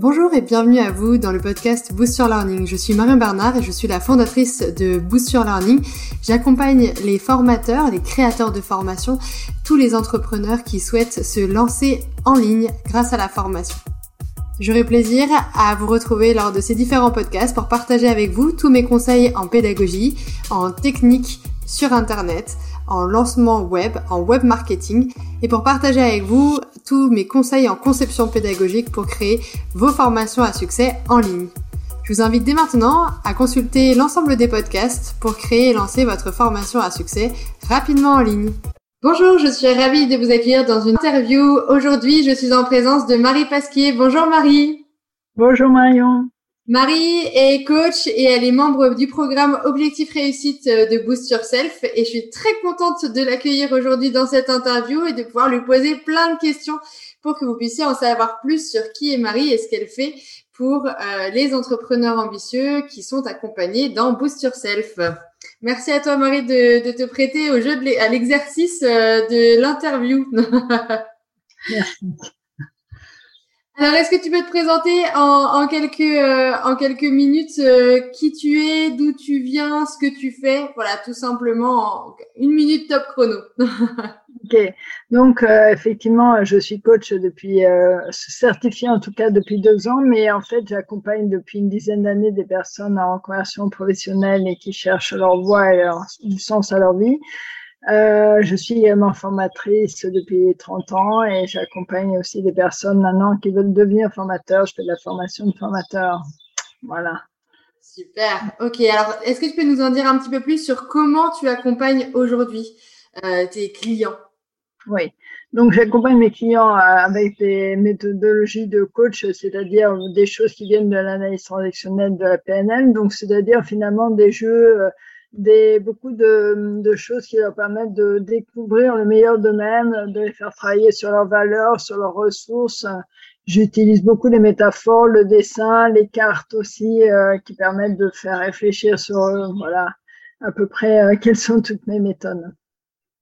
Bonjour et bienvenue à vous dans le podcast Boost Your Learning. Je suis Marion Bernard et je suis la fondatrice de Boost Your Learning. J'accompagne les formateurs, les créateurs de formation, tous les entrepreneurs qui souhaitent se lancer en ligne grâce à la formation. J'aurai plaisir à vous retrouver lors de ces différents podcasts pour partager avec vous tous mes conseils en pédagogie, en technique sur Internet, en lancement web, en web marketing et pour partager avec vous tous mes conseils en conception pédagogique pour créer vos formations à succès en ligne. Je vous invite dès maintenant à consulter l'ensemble des podcasts pour créer et lancer votre formation à succès rapidement en ligne. Bonjour, je suis ravie de vous accueillir dans une interview. Aujourd'hui, je suis en présence de Marie Pasquier. Bonjour Marie. Bonjour Marion. Marie est coach et elle est membre du programme Objectif Réussite de Boost Yourself et je suis très contente de l'accueillir aujourd'hui dans cette interview et de pouvoir lui poser plein de questions pour que vous puissiez en savoir plus sur qui est Marie et ce qu'elle fait pour euh, les entrepreneurs ambitieux qui sont accompagnés dans Boost Yourself. Merci à toi Marie de, te prêter au jeu de à l'exercice euh, de l'interview. Merci. Alors, est-ce que tu peux te présenter en, quelques, euh, en quelques minutes euh, qui tu es, d'où tu viens, ce que tu fais? Voilà, tout simplement, une minute top chrono. ok, donc euh, effectivement, je suis coach depuis, certifié en tout cas depuis deux ans, mais en fait, j'accompagne depuis une dizaine d'années des personnes en conversion professionnelle et qui cherchent leur voie et leur, du sens à leur vie. Euh, je suis également formatrice depuis 30 ans et j'accompagne aussi des personnes maintenant qui veulent devenir formateurs. Je fais de la formation de formateurs. Voilà. Super. Ok. Alors, est-ce que tu peux nous en dire un petit peu plus sur comment tu accompagnes aujourd'hui euh, tes clients? Oui. Donc, j'accompagne mes clients euh, avec des méthodologies de coach, c'est-à-dire des choses qui viennent de l'analyse transactionnelle de la PNL. Donc, c'est-à-dire finalement des jeux euh, des, beaucoup de, de, choses qui leur permettent de découvrir le meilleur d'eux-mêmes, de les faire travailler sur leurs valeurs, sur leurs ressources. J'utilise beaucoup les métaphores, le dessin, les cartes aussi, euh, qui permettent de faire réfléchir sur, voilà, à peu près euh, quelles sont toutes mes méthodes.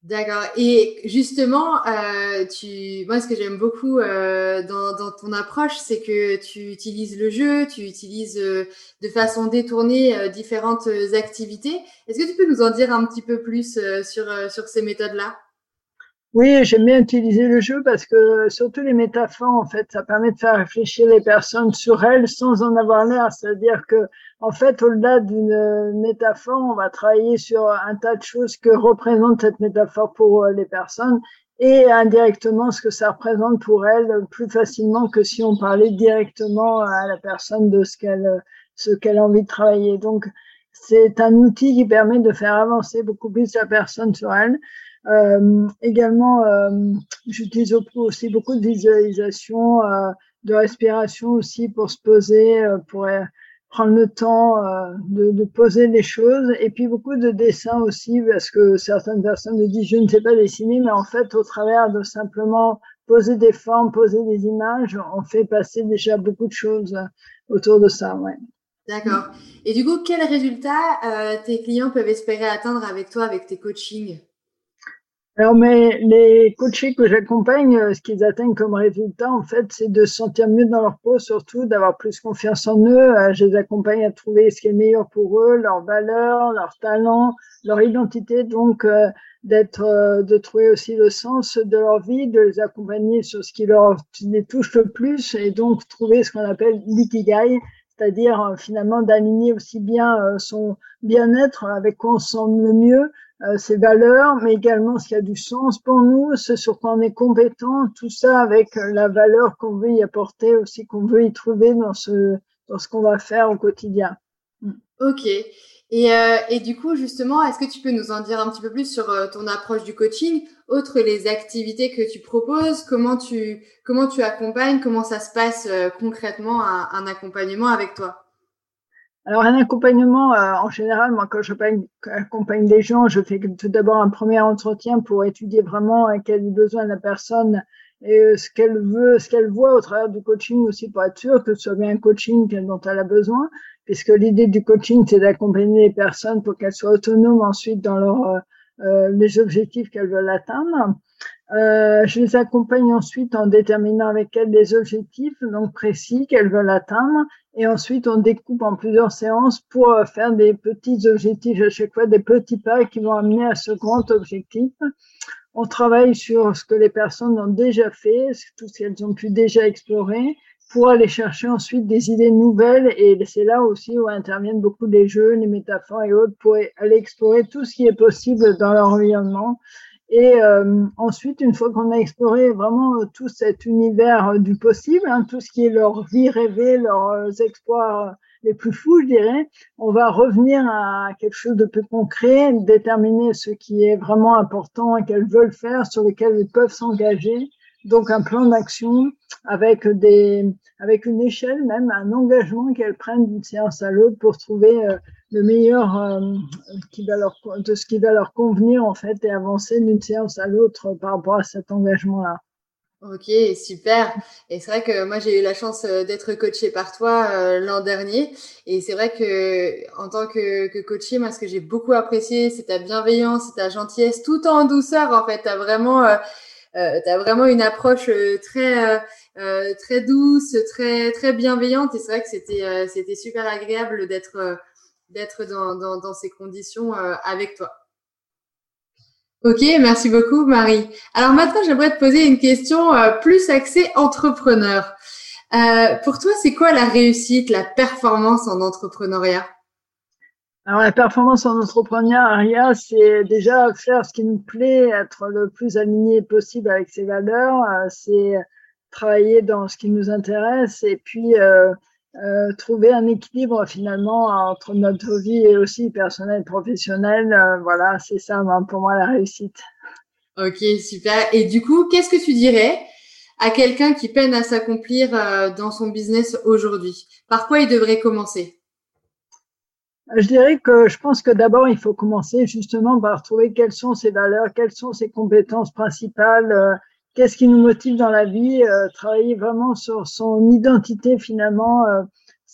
D'accord. Et justement, euh, tu, moi, ce que j'aime beaucoup euh, dans, ton approche, c'est que tu utilises le jeu, tu utilises euh, de façon détournée différentes activités. Est-ce que tu peux nous en dire un petit peu plus sur, sur ces méthodes-là? Oui, j'aime bien utiliser le jeu parce que surtout les métaphores, en fait, ça permet de faire réfléchir les personnes sur elles sans en avoir l'air. C'est-à-dire que, en fait, au-delà d'une métaphore, on va travailler sur un tas de choses que représente cette métaphore pour euh, les personnes et indirectement ce que ça représente pour elles plus facilement que si on parlait directement à la personne de ce qu'elle ce qu'elle a envie de travailler. Donc, c'est un outil qui permet de faire avancer beaucoup plus la personne sur elle. Euh, également, euh, j'utilise aussi beaucoup de visualisation, euh, de respiration aussi pour se poser, pour prendre le temps de, poser les choses et puis beaucoup de dessins aussi parce que certaines personnes me disent je ne sais pas dessiner mais en fait au travers de simplement poser des formes, poser des images, on fait passer déjà beaucoup de choses autour de ça. Ouais. D'accord. Et du coup, quels résultats tes clients peuvent espérer atteindre avec toi, avec tes coachings? Alors, mais les coachés que j'accompagne, euh, ce qu'ils atteignent comme résultat, en fait, c'est de se sentir mieux dans leur peau, surtout d'avoir plus confiance en eux. Euh, je les accompagne à trouver ce qui est meilleur pour eux, leurs valeurs, leurs talents, leur identité. Donc, euh, d'être, de trouver aussi le sens de leur vie, de les accompagner sur ce qui leur les touche le plus, et donc trouver ce qu'on appelle l'ikigai, c'est-à-dire finalement d'aligner aussi bien son bien-être avec quoi on se sent le mieux ses valeurs, mais également ce qui a du sens pour nous, ce sur quoi on est compétent, tout ça avec euh, la valeur qu'on veut y apporter aussi, qu'on veut y trouver dans ce, dans ce qu'on va faire au quotidien. Mm. Ok. Et, euh, et du coup, justement, est-ce que tu peux nous en dire un petit peu plus sur euh, ton approche du coaching, autre les activités que tu proposes, comment tu, comment tu accompagnes, comment ça se passe concrètement un, un accompagnement avec toi? Alors un accompagnement, euh, en général, moi quand j'accompagne des gens, je fais tout d'abord un premier entretien pour étudier vraiment euh, quel est le besoin de la personne et euh, ce qu'elle veut, ce qu'elle voit au travers du coaching aussi pour être sûr que ce soit bien un coaching dont elle a besoin, puisque l'idée du coaching c'est d'accompagner les personnes pour qu'elles soient autonomes ensuite dans leur, les objectifs qu'elles veulent atteindre. Euh, je les accompagne ensuite en déterminant avec elles des objectifs donc précis qu'elles veulent atteindre. Et ensuite on découpe en plusieurs séances pour euh, faire des petits objectifs à chaque fois, des petits pas qui vont amener à ce grand objectif. On travaille sur ce que les personnes ont déjà fait, tout ce qu'elles ont pu déjà explorer pour aller chercher ensuite des idées nouvelles. Et c'est là aussi où interviennent beaucoup les jeux, les métaphores et autres pour aller explorer tout ce qui est possible dans leur environnement et euh, ensuite, une fois qu'on a exploré vraiment euh, tout cet univers euh, du possible, hein, tout ce qui est leur vie rêvée, leurs exploits les plus fous, je dirais, on va revenir à quelque chose de plus concret, déterminer ce qui est vraiment important et qu'elles veulent faire, sur lequel elles peuvent s'engager. Donc un plan d'action avec des, avec une échelle même, un engagement qu'elles prennent d'une séance à l'autre pour trouver le meilleur euh, qui va leur, de ce qui va leur convenir en fait et avancer d'une séance à l'autre par rapport à cet engagement-là. Ok, super. Et c'est vrai que moi j'ai eu la chance euh, d'être coachée par toi euh, l'an dernier. Et c'est vrai que en tant que, que coachée, moi ce que j'ai beaucoup apprécié, c'est ta bienveillance, c'est ta gentillesse, tout en douceur en fait. T'as vraiment, euh, as vraiment une approche très très douce, très très bienveillante. Et c'est vrai que c'était c'était super agréable d'être d'être dans, ces conditions euh, avec toi. Ok, merci beaucoup Marie. Alors maintenant, j'aimerais te poser une question euh, plus axée entrepreneur. Euh, pour toi, c'est quoi la réussite, la performance en entrepreneuriat? Alors la performance en entrepreneuriat, c'est déjà faire ce qui nous plaît, être le plus aligné possible avec ses valeurs, c'est travailler dans ce qui nous intéresse et puis euh, trouver un équilibre finalement entre notre vie et aussi personnelle, professionnelle. Euh, voilà, c'est ça pour moi la réussite. Ok, super. Et du coup, qu'est-ce que tu dirais à quelqu'un qui peine à s'accomplir euh, dans son business aujourd'hui? Par quoi il devrait commencer? Je dirais que je pense que d'abord, il faut commencer justement par trouver quelles sont ses valeurs, quelles sont ses compétences principales, qu'est-ce qui nous motive dans la vie, euh, travailler vraiment sur son identité finalement, euh,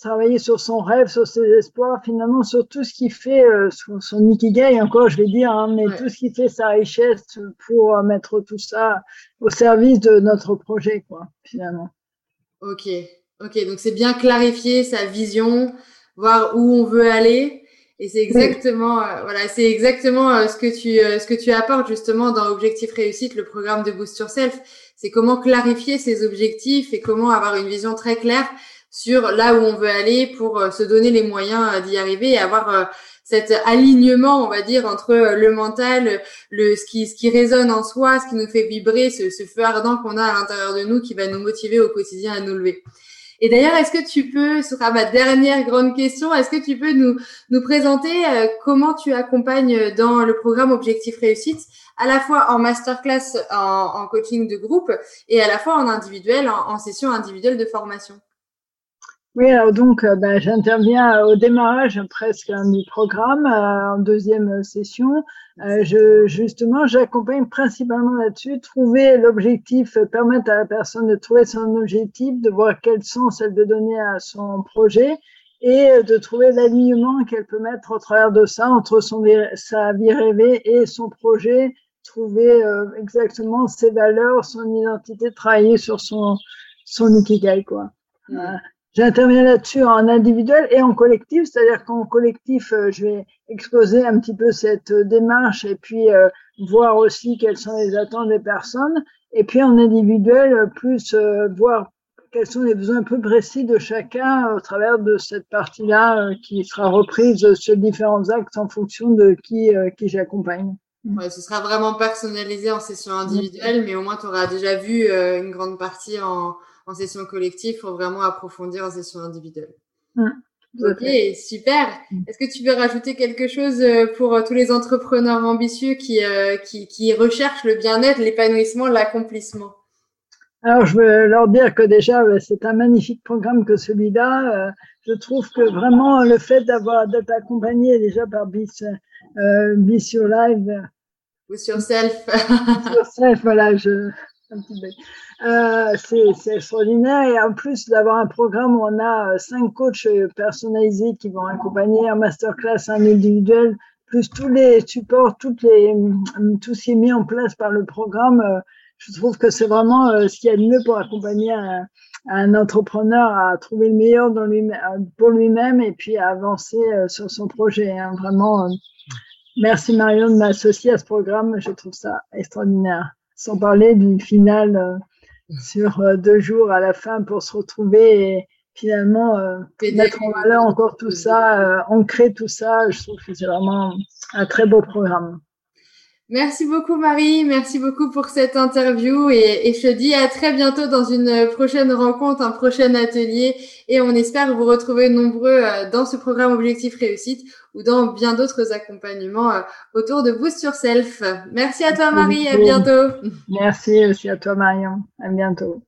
travailler sur son rêve, sur ses espoirs, finalement sur tout ce qui fait euh, son, son, ikigai, encore je vais dire, hein, mais tout ce qui fait sa richesse pour mettre tout ça au service de notre projet, quoi, finalement. Ok, ok, donc c'est bien clarifier sa vision, voir où on veut aller et c'est exactement, euh, voilà, c'est exactement euh, ce que tu, euh, ce que tu apportes justement dans Objectif Réussite, le programme de Boost Yourself. C'est comment clarifier ses objectifs et comment avoir une vision très claire sur là où on veut aller pour se donner les moyens d'y arriver et avoir cet alignement, on va dire, entre le mental, le ce qui, ce qui résonne en soi, ce qui nous fait vibrer, ce, ce feu ardent qu'on a à l'intérieur de nous qui va nous motiver au quotidien à nous lever. Et d'ailleurs, est-ce que tu peux, ce sera ma dernière grande question, est-ce que tu peux nous, nous présenter euh, comment tu accompagnes dans le programme Objectif Réussite, à la fois en masterclass, en, en coaching de groupe et à la fois en individuel, en session individuelle de formation? Oui, alors donc euh, ben, j'interviens au démarrage presque du programme, euh, en deuxième session. Euh, je, justement, j'accompagne principalement là-dessus, trouver l'objectif, permettre à la personne de trouver son objectif, de voir quel sens elle veut donner à son projet et de trouver l'alignement qu'elle peut mettre au travers de ça entre son, sa vie rêvée et son projet, trouver exactement ses valeurs, son identité, travailler sur son, son ikigai, quoi. Mmh. J'interviens là-dessus en individuel et en collectif, c'est-à-dire qu'en collectif, euh, je vais exposer un petit peu cette euh, démarche et puis euh, voir aussi quelles sont les attentes des personnes. Et puis en individuel, plus voir quels sont les besoins un peu précis de chacun au travers de cette partie-là qui sera reprise sur différents axes en fonction de qui, qui j'accompagne. Ouais, ce sera vraiment personnalisé en session individuelle, mais au moins tu auras déjà vu une grande partie en, en session collective, faut vraiment approfondir en session individuelle. Mmh, ok, super. Mmh. Est-ce que tu veux rajouter quelque chose euh, pour euh, tous les entrepreneurs ambitieux qui, euh, qui, qui recherchent le bien-être, l'épanouissement, l'accomplissement? Alors, je veux leur dire que déjà, c'est un magnifique programme que celui-là. Je trouve que vraiment le fait d'avoir d'être accompagné déjà par Bis, euh, Bis Your Live. Ou sur Self. sur Self, voilà, je, euh, c'est extraordinaire et en plus d'avoir un programme où on a euh, cinq coachs euh, personnalisés qui vont accompagner un masterclass, un individuel, plus tous les supports, tout ce qui est mis en place par le programme, je trouve que c'est vraiment ce qu'il y a de mieux pour accompagner un, entrepreneur à trouver le meilleur pour lui-même et puis à avancer sur son projet. Hein. Vraiment, merci Marion de m'associer à ce programme. Je trouve ça extraordinaire. Sans parler du final sur deux jours à la fin pour se retrouver et finalement euh, mettre en valeur encore tout ça, euh, ancrer tout ça. Je trouve que c'est vraiment un très beau programme. Merci beaucoup Marie, merci beaucoup pour cette interview et, et, je te dis à très bientôt dans une prochaine rencontre, un prochain atelier et on espère vous retrouver nombreux euh, dans ce programme Objectif Réussite ou dans bien d'autres accompagnements euh, autour de Boost Yourself. Merci à toi Marie, à bientôt. Merci aussi à toi Marion, à bientôt.